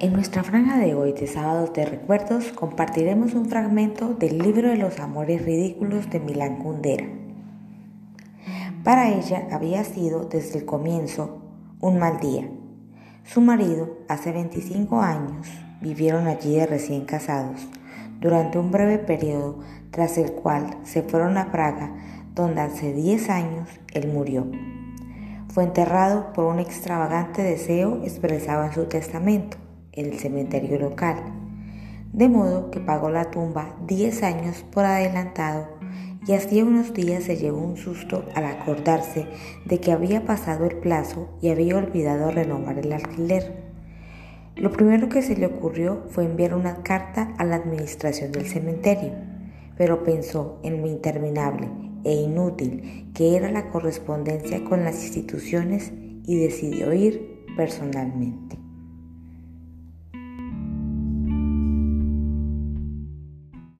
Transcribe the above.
En nuestra franja de hoy de Sábados de Recuerdos compartiremos un fragmento del libro de los amores ridículos de Milán Kundera. Para ella había sido desde el comienzo un mal día. Su marido, hace 25 años, vivieron allí de recién casados, durante un breve periodo tras el cual se fueron a Praga, donde hace 10 años él murió. Fue enterrado por un extravagante deseo expresado en su testamento el cementerio local, de modo que pagó la tumba 10 años por adelantado y hacía unos días se llevó un susto al acordarse de que había pasado el plazo y había olvidado renovar el alquiler. Lo primero que se le ocurrió fue enviar una carta a la administración del cementerio, pero pensó en lo interminable e inútil que era la correspondencia con las instituciones y decidió ir personalmente.